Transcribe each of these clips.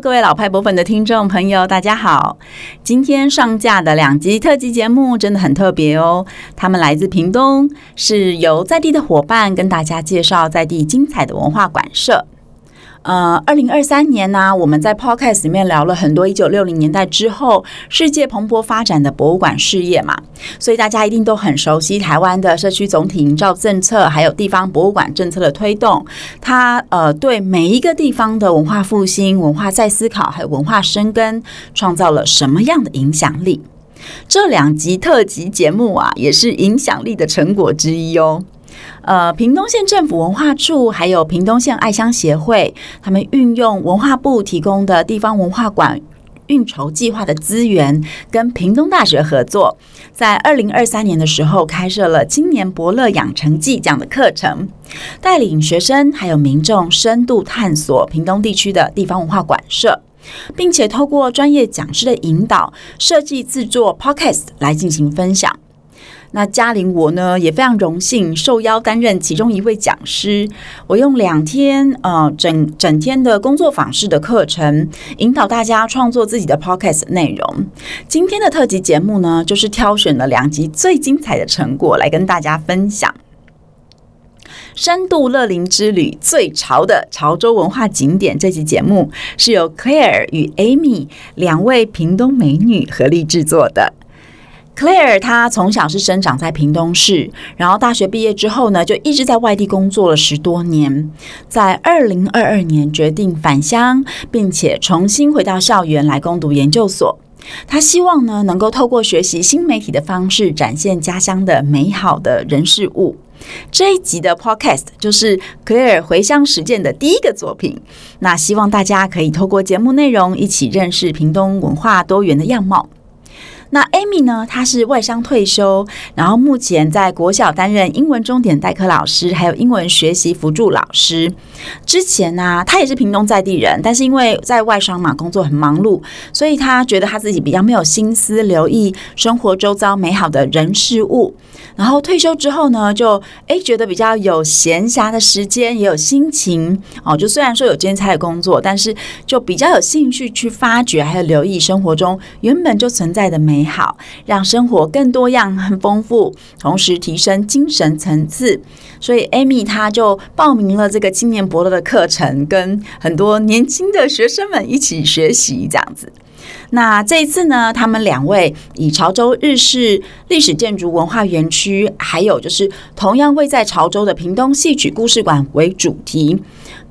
各位老派博粉的听众朋友，大家好！今天上架的两集特辑节目真的很特别哦，他们来自屏东，是由在地的伙伴跟大家介绍在地精彩的文化馆舍。呃，二零二三年呢、我们在 Podcast 里面聊了很多一九六零年代之后世界蓬勃发展的博物馆事业嘛，所以大家一定都很熟悉台湾的社区总体营造政策，还有地方博物馆政策的推动，它呃对每一个地方的文化复兴、文化再思考，还有文化生根，创造了什么样的影响力？这两集特辑节目啊，也是影响力的成果之一哦。呃，屏东县政府文化处还有屏东县爱乡协会，他们运用文化部提供的地方文化馆运筹计划的资源，跟屏东大学合作，在二零二三年的时候开设了青年伯乐养成记这样的课程，带领学生还有民众深度探索屏东地区的地方文化馆舍，并且透过专业讲师的引导，设计制作 Podcast 来进行分享。那嘉玲我呢也非常荣幸受邀担任其中一位讲师，我用两天呃整整天的工作坊式的课程，引导大家创作自己的 podcast 内容。今天的特辑节目呢，就是挑选了两集最精彩的成果来跟大家分享。深度乐龄之旅最潮的潮州文化景点，这集节目是由 Claire 与 Amy 两位屏东美女合力制作的。Claire 她从小是生长在屏东市，然后大学毕业之后呢，就一直在外地工作了十多年。在二零二二年决定返乡，并且重新回到校园来攻读研究所。她希望呢，能够透过学习新媒体的方式，展现家乡的美好的人事物。这一集的 Podcast 就是 Claire 回乡实践的第一个作品。那希望大家可以透过节目内容，一起认识屏东文化多元的样貌。那 Amy 呢？她是外商退休，然后目前在国小担任英文钟点代课老师，还有英文学习辅助老师。之前呢、啊，她也是屏东在地人，但是因为在外商嘛，工作很忙碌，所以她觉得她自己比较没有心思留意生活周遭美好的人事物。然后退休之后呢，就诶觉得比较有闲暇的时间，也有心情哦。就虽然说有兼差的工作，但是就比较有兴趣去发掘，还有留意生活中原本就存在的美美好，让生活更多样、很丰富，同时提升精神层次。所以 Amy 她就报名了这个青年伯乐的课程，跟很多年轻的学生们一起学习这样子。那这一次呢，他们两位以潮州日式历史建筑文化园区，还有就是同样位在潮州的屏东戏曲故事馆为主题。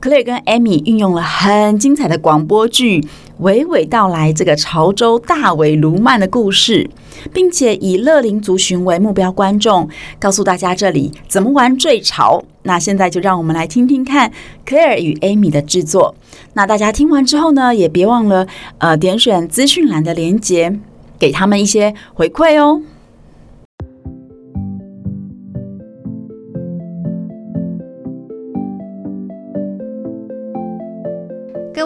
，Clay 跟 Amy 运用了很精彩的广播剧，娓娓道来这个潮州大尾鲈鳗的故事，并且以乐林族群为目标观众，告诉大家这里怎么玩最潮。那现在就让我们来听听看 Claire 与 Amy 的制作。那大家听完之后呢，也别忘了呃点选资讯栏的连接，给他们一些回馈哦。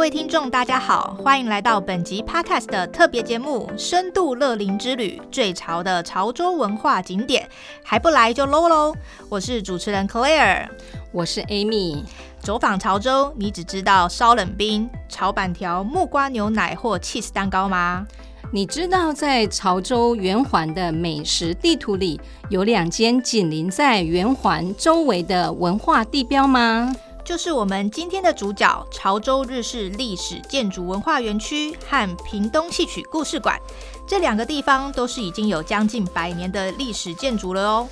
位听众，大家好，欢迎来到本集 Podcast 的特别节目《深度乐龄之旅：最潮的潮州文化景点》，还不来就 low 喽！我是主持人 Claire，我是 Amy。走访潮州，你只知道烧冷冰、炒板条、木瓜牛奶或 cheese 蛋糕吗？你知道在潮州圆环的美食地图里，有两间紧邻在圆环周围的文化地标吗？就是我们今天的主角——潮州日式历史建筑文化园区和屏东戏曲故事馆，这两个地方都是已经有将近百年的历史建筑了哦，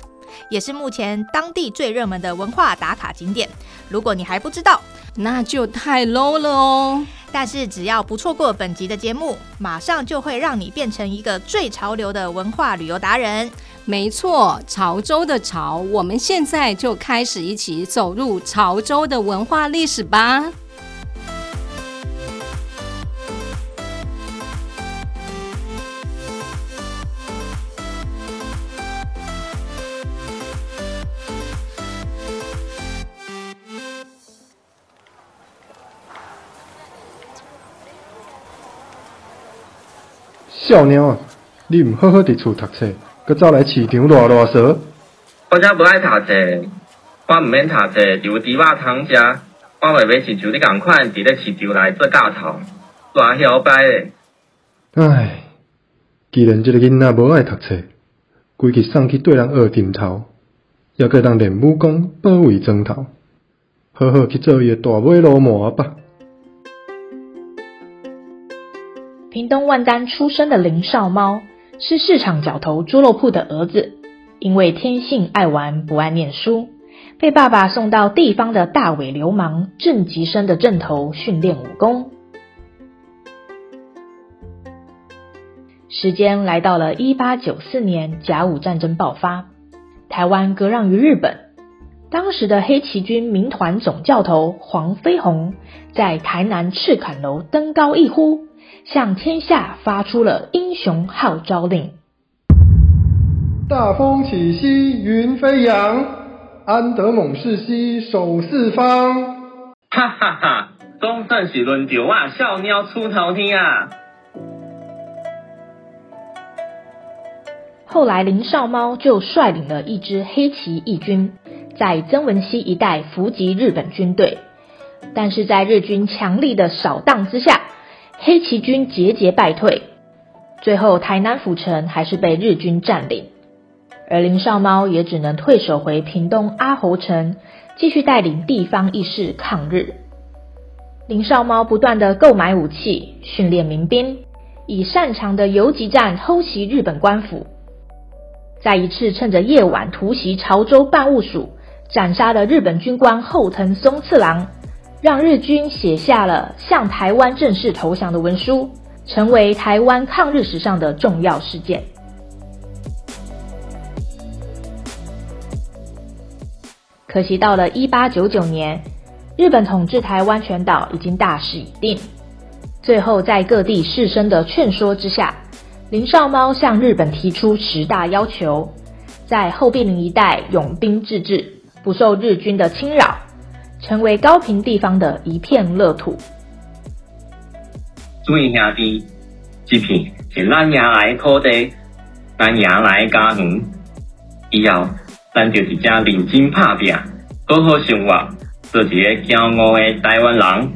也是目前当地最热门的文化打卡景点。如果你还不知道，那就太 low 了哦。但是只要不错过本集的节目，马上就会让你变成一个最潮流的文化旅游达人。没错，潮州的潮，我们现在就开始一起走入潮州的文化历史吧。小鸟啊，你唔好好伫厝读册。搁走来市场乱乱踅，我才不爱读册，我毋免读册，就有猪肉通食。我妹妹是像你共款伫咧市场内做假钞，大摇摆咧。唉，既然这个囡仔无爱读册，规日送去对人学点头，也阁人练武功保卫砖头，好好去做伊个大尾鲈鳗吧。屏东万丹出生的林少猫是市场角头猪肉铺的儿子，因为天性爱玩不爱念书，被爸爸送到地方的大尾流氓郑吉生的阵头训练武功。时间来到了一八九四年，甲午战争爆发，台湾割让于日本。当时的黑旗军民团总教头黄飞鸿在台南赤崁楼登高一呼。向天下发出了英雄号召令。大风起兮云飞扬，安得猛士兮守四方。哈哈哈！总算是轮到我小鸟出头天啊！后来林少猫就率领了一支黑旗义军，在曾文溪一带伏击日本军队，但是在日军强力的扫荡之下。黑旗军节节败退，最后台南府城还是被日军占领，而林少猫也只能退守回屏东阿猴城，继续带领地方义士抗日。林少猫不断的购买武器，训练民兵，以擅长的游击战偷袭日本官府。在一次趁着夜晚突袭潮州办务署，斩杀了日本军官后藤松次郎。让日军写下了向台湾正式投降的文书，成为台湾抗日史上的重要事件。可惜到了一八九九年，日本统治台湾全岛已经大势已定。最后在各地士绅的劝说之下，林少猫向日本提出十大要求，在后壁林一带拥兵自治，不受日军的侵扰。成为高屏地方的一片乐土。诸位兄弟，这片是咱爷来的土地，咱爷来的家园。以后，咱就一家认真拍拼，好好生活，做一个骄傲的台湾人。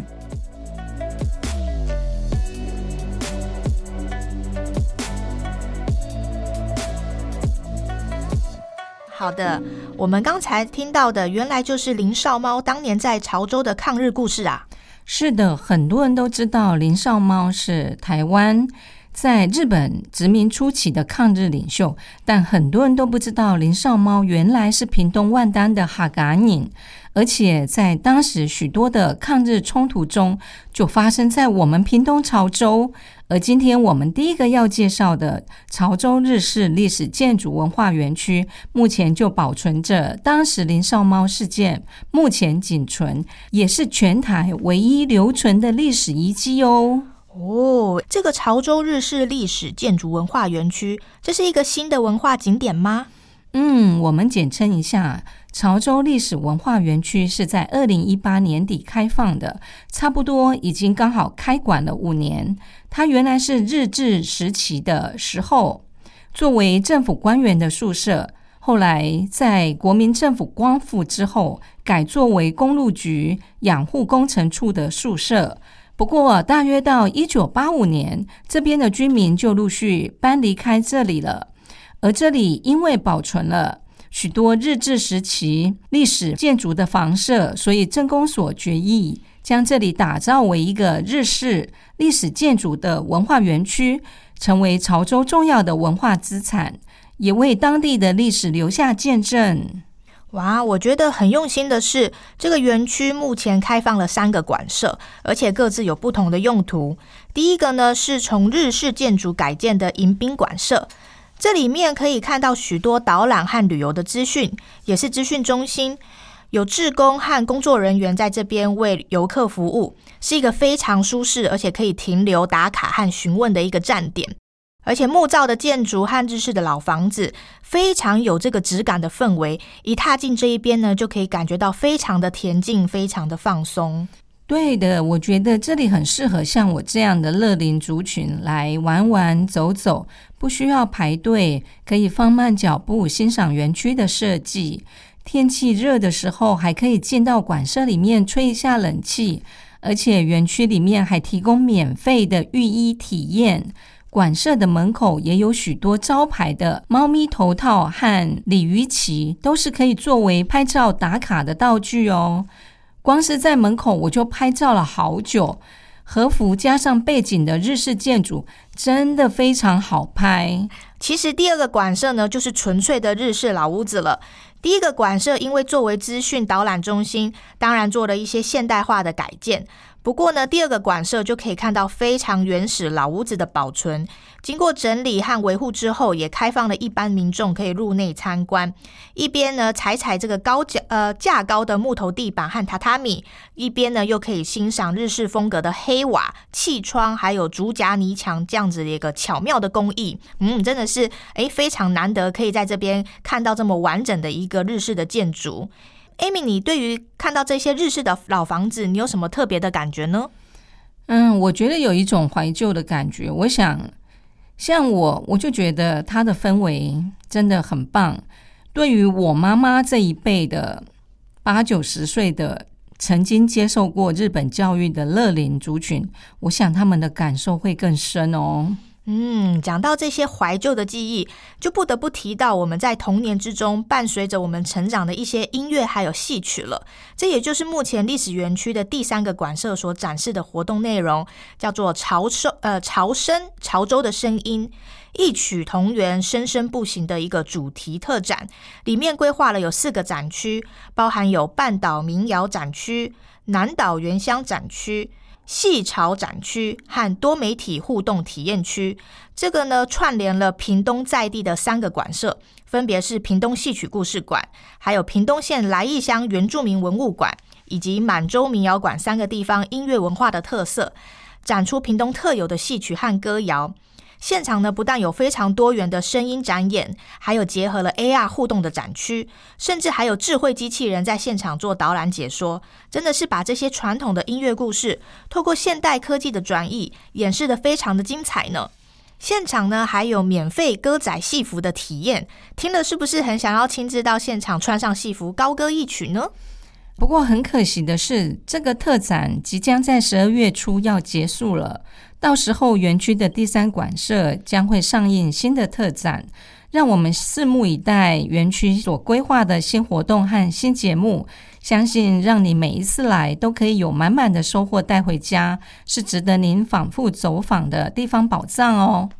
好的，我们刚才听到的原来就是林少猫当年在潮州的抗日故事啊。是的，很多人都知道林少猫是台湾在日本殖民初期的抗日领袖，但很多人都不知道林少猫原来是屏东万丹的哈嘎宁，而且在当时许多的抗日冲突中就发生在我们屏东潮州。而今天我们第一个要介绍的潮州日式历史建筑文化园区，目前就保存着当时林少猫事件目前仅存，也是全台唯一留存的历史遗迹哦。哦，这个潮州日式历史建筑文化园区，这是一个新的文化景点吗？嗯，我们简称一下。潮州历史文化园区是在二零一八年底开放的，差不多已经刚好开馆了五年。它原来是日治时期的时候，作为政府官员的宿舍，后来在国民政府光复之后，改作为公路局养护工程处的宿舍。不过，大约到一九八五年，这边的居民就陆续搬离开这里了，而这里因为保存了。许多日治时期历史建筑的房舍，所以镇公所决议将这里打造为一个日式历史建筑的文化园区，成为潮州重要的文化资产，也为当地的历史留下见证。哇，我觉得很用心的是，这个园区目前开放了三个馆舍，而且各自有不同的用途。第一个呢，是从日式建筑改建的迎宾馆舍。这里面可以看到许多导览和旅游的资讯，也是资讯中心，有志工和工作人员在这边为游客服务，是一个非常舒适而且可以停留打卡和询问的一个站点。而且木造的建筑和日式的老房子，非常有这个质感的氛围。一踏进这一边呢，就可以感觉到非常的恬静，非常的放松。对的，我觉得这里很适合像我这样的乐龄族群来玩玩走走，不需要排队，可以放慢脚步欣赏园区的设计。天气热的时候，还可以进到馆舍里面吹一下冷气。而且园区里面还提供免费的浴衣体验。馆舍的门口也有许多招牌的猫咪头套和鲤鱼旗，都是可以作为拍照打卡的道具哦。光是在门口我就拍照了好久。和服加上背景的日式建筑，真的非常好拍。其实第二个馆舍呢，就是纯粹的日式老屋子了。第一个馆舍因为作为资讯导览中心，当然做了一些现代化的改建。不过呢，第二个馆舍就可以看到非常原始老屋子的保存，经过整理和维护之后，也开放了一般民众可以入内参观。一边呢踩踩这个高脚呃架高的木头地板和榻榻米，一边呢又可以欣赏日式风格的黑瓦、气窗，还有竹夹泥墙这样子的一个巧妙的工艺。嗯，真的是诶非常难得可以在这边看到这么完整的一个日式的建筑。Amy，你对于看到这些日式的老房子，你有什么特别的感觉呢？嗯，我觉得有一种怀旧的感觉。我想，像我，我就觉得它的氛围真的很棒。对于我妈妈这一辈的八九十岁的曾经接受过日本教育的乐龄族群，我想他们的感受会更深哦。嗯，讲到这些怀旧的记忆，就不得不提到我们在童年之中伴随着我们成长的一些音乐还有戏曲了。这也就是目前历史园区的第三个馆舍所展示的活动内容，叫做潮收呃潮声潮州的声音，异曲同源，生生不息的一个主题特展。里面规划了有四个展区，包含有半岛民谣展区、南岛原乡展区。戏潮展区和多媒体互动体验区，这个呢串联了屏东在地的三个馆舍，分别是屏东戏曲故事馆，还有屏东县来义乡原住民文物馆，以及满洲民谣馆三个地方音乐文化的特色，展出屏东特有的戏曲和歌谣。现场呢，不但有非常多元的声音展演，还有结合了 AR 互动的展区，甚至还有智慧机器人在现场做导览解说，真的是把这些传统的音乐故事，透过现代科技的转译，演示得非常的精彩呢。现场呢，还有免费歌仔戏服的体验，听了是不是很想要亲自到现场穿上戏服高歌一曲呢？不过很可惜的是，这个特展即将在十二月初要结束了。到时候园区的第三馆舍将会上映新的特展，让我们拭目以待。园区所规划的新活动和新节目，相信让你每一次来都可以有满满的收获带回家，是值得您反复走访的地方宝藏哦。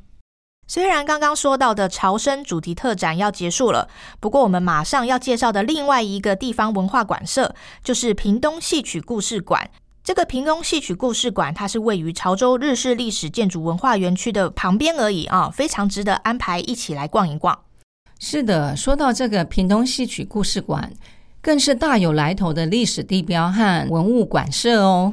虽然刚刚说到的潮声主题特展要结束了，不过我们马上要介绍的另外一个地方文化馆舍，就是屏东戏曲故事馆。这个屏东戏曲故事馆，它是位于潮州日式历史建筑文化园区的旁边而已啊，非常值得安排一起来逛一逛。是的，说到这个屏东戏曲故事馆，更是大有来头的历史地标和文物馆舍哦，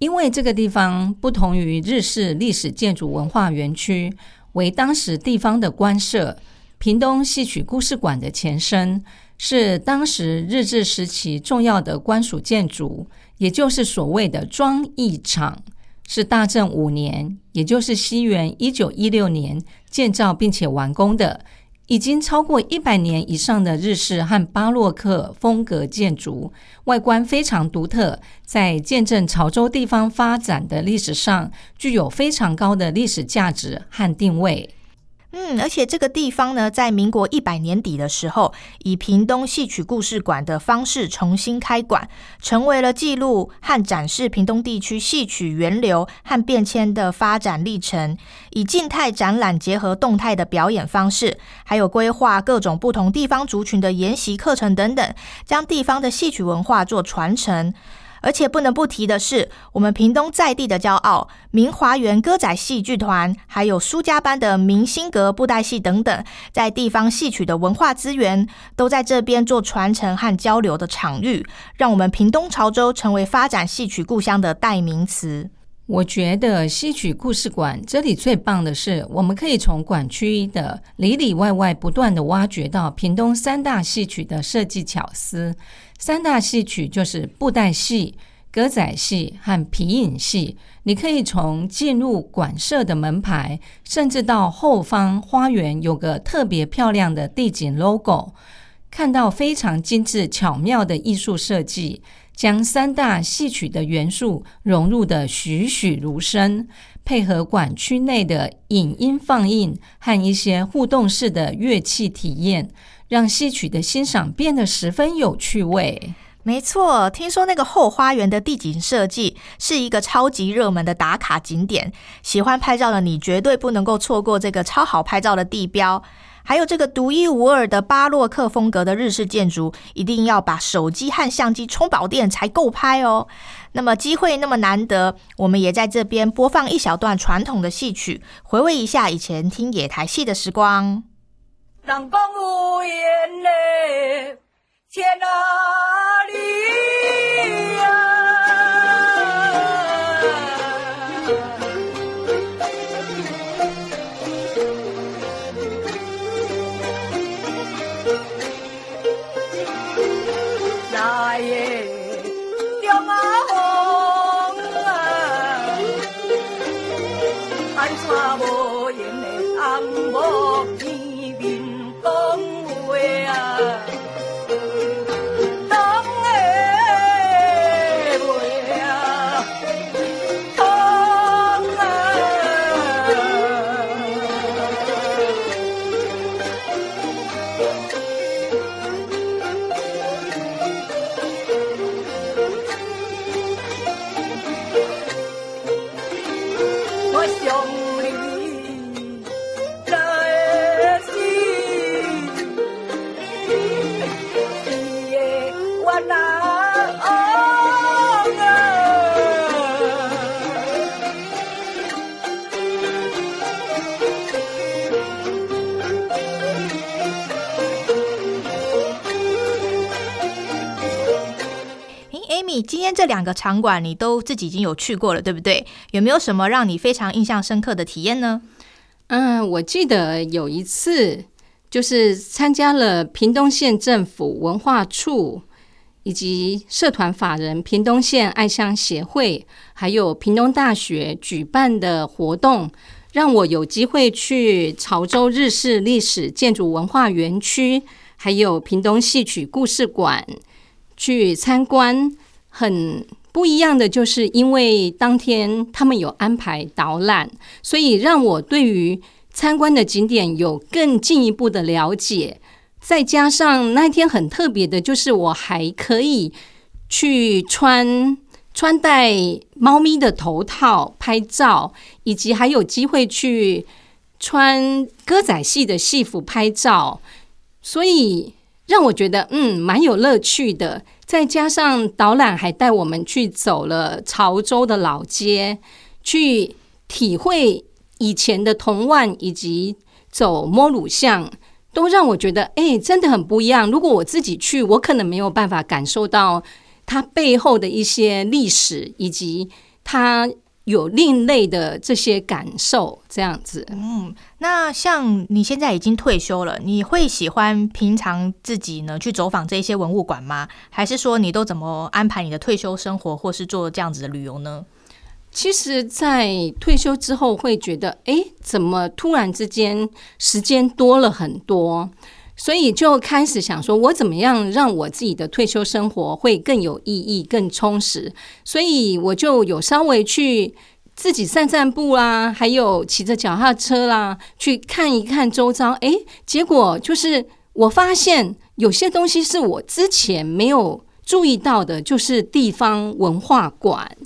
因为这个地方不同于日式历史建筑文化园区。为当时地方的官舍，屏东戏曲故事馆的前身，是当时日治时期重要的官署建筑，也就是所谓的庄役场，是大正五年，也就是西元一九一六年建造并且完工的，已经超过一百年以上的日式和巴洛克风格建筑，外观非常独特，在见证潮州地方发展的历史上，具有非常高的历史价值和定位。嗯，而且这个地方呢，在民国一百年底的时候，以屏东戏曲故事馆的方式重新开馆，成为了记录和展示屏东地区戏曲源流和变迁的发展历程，以静态展览结合动态的表演方式，还有规划各种不同地方族群的研习课程等等，将地方的戏曲文化做传承。而且不能不提的是，我们屏东在地的骄傲——明华园歌仔戏剧团，还有苏家班的明星阁布袋戏等等，在地方戏曲的文化资源都在这边做传承和交流的场域，让我们屏东潮州成为发展戏曲故乡的代名词。我觉得戏曲故事馆这里最棒的是，我们可以从馆区的里里外外不断地挖掘到屏东三大戏曲的设计巧思。三大戏曲就是布袋戏、歌仔戏和皮影戏。你可以从进入馆舍的门牌，甚至到后方花园有个特别漂亮的地景 logo，看到非常精致巧妙的艺术设计，将三大戏曲的元素融入得栩栩如生，配合馆区内的影音放映和一些互动式的乐器体验，让戏曲的欣赏变得十分有趣味。没错，听说那个后花园的地景设计是一个超级热门的打卡景点，喜欢拍照的你绝对不能够错过这个超好拍照的地标。还有这个独一无二的巴洛克风格的日式建筑，一定要把手机和相机充饱电才够拍哦。那么机会那么难得，我们也在这边播放一小段传统的戏曲，回味一下以前听野台戏的时光。人讲有缘的天哪两个场馆你都自己已经有去过了，对不对？有没有什么让你非常印象深刻的体验呢？嗯，我记得有一次就是参加了屏东县政府文化处以及社团法人屏东县爱乡协会，还有屏东大学举办的活动，让我有机会去潮州日式历史建筑文化园区，还有屏东戏曲故事馆去参观。很不一样的，就是因为当天他们有安排导览，所以让我对于参观的景点有更进一步的了解。再加上那天很特别的，就是我还可以去穿穿戴猫咪的头套拍照，以及还有机会去穿歌仔戏的戏服拍照，所以让我觉得嗯蛮有乐趣的。再加上导览还带我们去走了潮州的老街，去体会以前的铜万，以及走摸乳巷，都让我觉得哎、真的很不一样。如果我自己去，我可能没有办法感受到它背后的一些历史，以及它。有另类的这些感受，这样子。嗯，那像你现在已经退休了，你会喜欢平常自己呢去走访这些文物馆吗？还是说你都怎么安排你的退休生活，或是做这样子的旅游呢？其实，在退休之后，会觉得，哎，怎么突然之间时间多了很多？所以就开始想说，我怎么样让我自己的退休生活会更有意义、更充实？所以我就有稍微去自己散散步啦、啊，还有骑着脚踏车啦，去看一看周遭。哎，结果就是我发现有些东西是我之前没有注意到的，就是地方文化馆。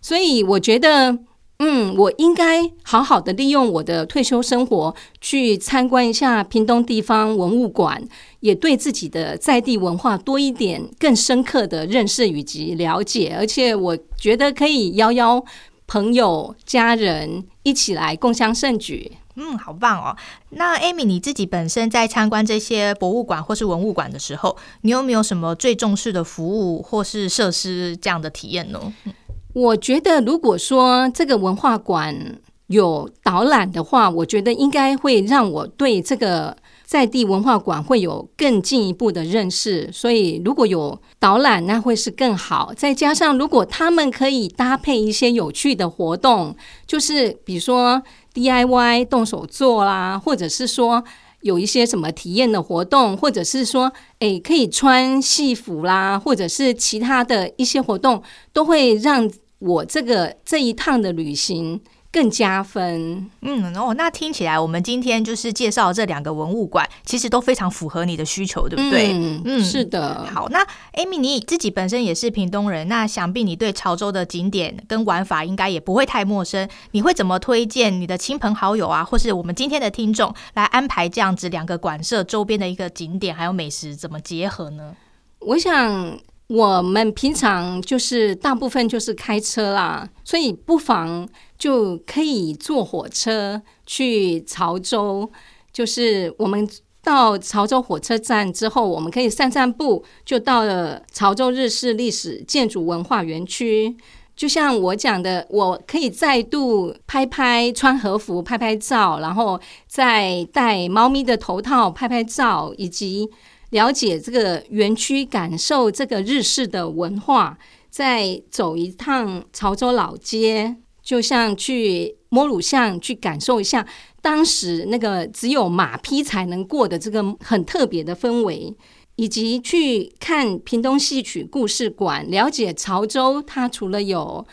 所以我觉得。嗯，我应该好好的利用我的退休生活去参观一下屏东地方文物馆，也对自己的在地文化多一点更深刻的认识以及了解。而且我觉得可以邀邀朋友、家人一起来共襄盛举。嗯，好棒哦！那 Amy，你自己本身在参观这些博物馆或是文物馆的时候，你有没有什么最重视的服务或是设施这样的体验呢？我觉得，如果说这个文化馆有导览的话，我觉得应该会让我对这个在地文化馆会有更进一步的认识。所以，如果有导览，那会是更好。再加上，如果他们可以搭配一些有趣的活动，就是比如说 DIY 动手做啦，或者是说有一些什么体验的活动，或者是说，诶，可以穿戏服啦，或者是其他的一些活动，都会让我这个这一趟的旅行。更加分，嗯哦，那听起来我们今天就是介绍这两个文物馆，其实都非常符合你的需求，对不对？嗯，嗯是的。好，那 Amy 你自己本身也是屏东人，那想必你对潮州的景点跟玩法应该也不会太陌生。你会怎么推荐你的亲朋好友啊，或是我们今天的听众来安排这样子两个馆舍周边的一个景点还有美食怎么结合呢？我想。我们平常就是大部分就是开车啦，所以不妨就可以坐火车去潮州。就是我们到潮州火车站之后，我们可以散散步，就到了潮州日式历史建筑文化园区。就像我讲的，我可以再度拍拍穿和服拍拍照，然后再戴猫咪的头套拍拍照，以及。了解这个园区，感受这个日式的文化，再走一趟潮州老街，就像去摸乳巷，去感受一下当时那个只有马匹才能过的这个很特别的氛围，以及去看屏东戏曲故事馆，了解潮州它除了有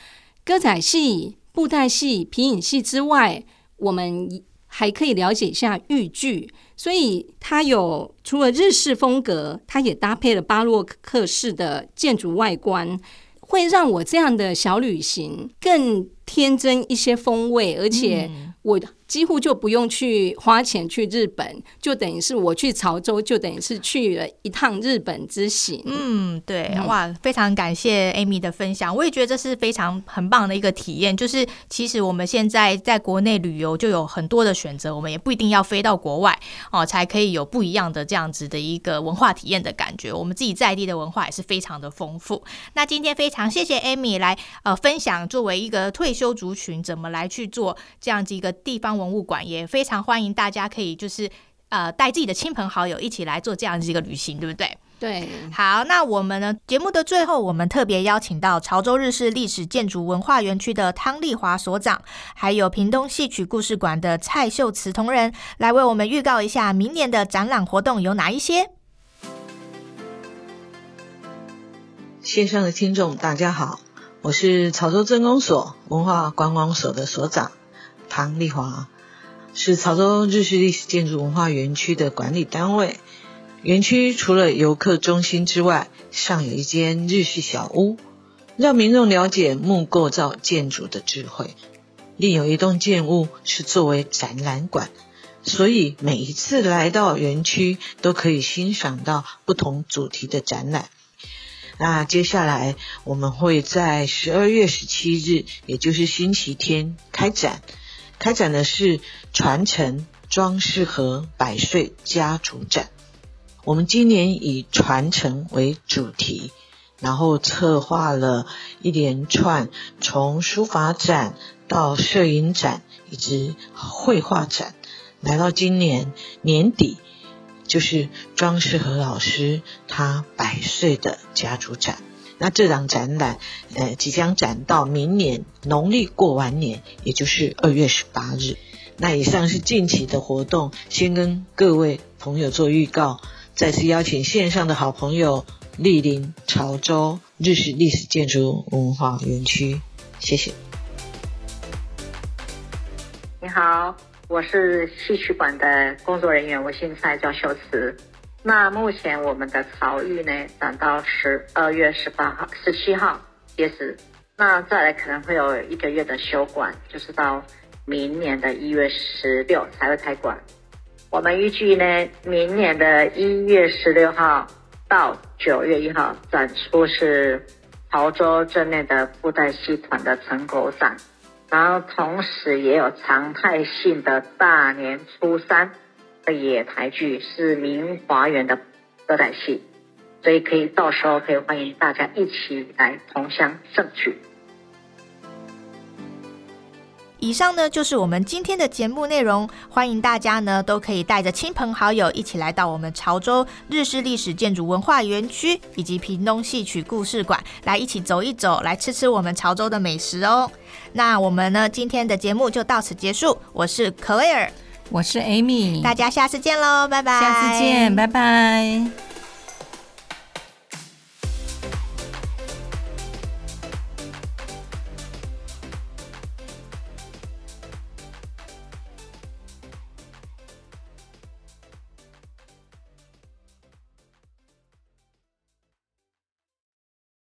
歌仔戏、布袋戏、皮影戏之外，我们还可以了解一下豫剧。所以它有除了日式风格，它也搭配了巴洛克式的建筑外观，会让我这样的小旅行更添增一些风味，而且我。几乎就不用去花钱去日本，就等于是我去潮州，就等于是去了一趟日本之行。嗯，对，哇，非常感谢 Amy 的分享，我也觉得这是非常很棒的一个体验。就是其实我们现在在国内旅游就有很多的选择，我们也不一定要飞到国外哦，才可以有不一样的这样子的一个文化体验的感觉。我们自己在地的文化也是非常的丰富。那今天非常谢谢 Amy 来呃分享，作为一个退休族群怎么来去做这样子一个地方文物馆也非常欢迎大家可以就是呃带自己的亲朋好友一起来做这样子一个旅行，对不对？对，好，那我们呢节目的最后，我们特别邀请到潮州日式历史建筑文化园区的汤丽华所长，还有屏东戏曲故事馆的蔡秀慈同仁，来为我们预告一下明年的展览活动有哪一些。线上的听众大家好，我是潮州镇公所文化观光所的所长唐丽华。是潮州日式历史建筑文化园区的管理单位。园区除了游客中心之外，尚有一间日式小屋，让民众了解木构造建筑的智慧。另有一栋建物是作为展览馆，所以每一次来到园区都可以欣赏到不同主题的展览。那接下来我们会在十二月十七日，也就是星期天开展。开展的是传承庄世和百岁家族展。我们今年以传承为主题，然后策划了一连串从书法展到摄影展以及绘画展，来到今年年底就是庄世和老师他百岁的家族展。那这档展览，呃，即将展到明年农历过完年，也就是二月十八日。那以上是近期的活动，先跟各位朋友做预告。再次邀请线上的好朋友莅临潮州日式历史建筑文化园区，谢谢。你好，我是戏曲馆的工作人员，我姓蔡，叫秀慈。那目前我们的潮育呢，展到十二月十八号、十七号截止。那再来可能会有一个月的休馆，就是到明年的一月十六才会开馆。我们预计呢，明年的一月十六号到九月一号展出是潮州镇内的布袋戏团的成果展，然后同时也有常态性的大年初三。野台剧是明华园的歌仔戏，所以可以到时候可以欢迎大家一起来同乡盛举。以上呢就是我们今天的节目内容，欢迎大家呢都可以带着亲朋好友一起来到我们潮州日式历史建筑文化园区以及屏东戏曲故事馆来一起走一走，来吃吃我们潮州的美食哦。那我们呢今天的节目就到此结束，我是 Claire。我是 Amy，大家下次见喽，拜拜。下次见，拜拜。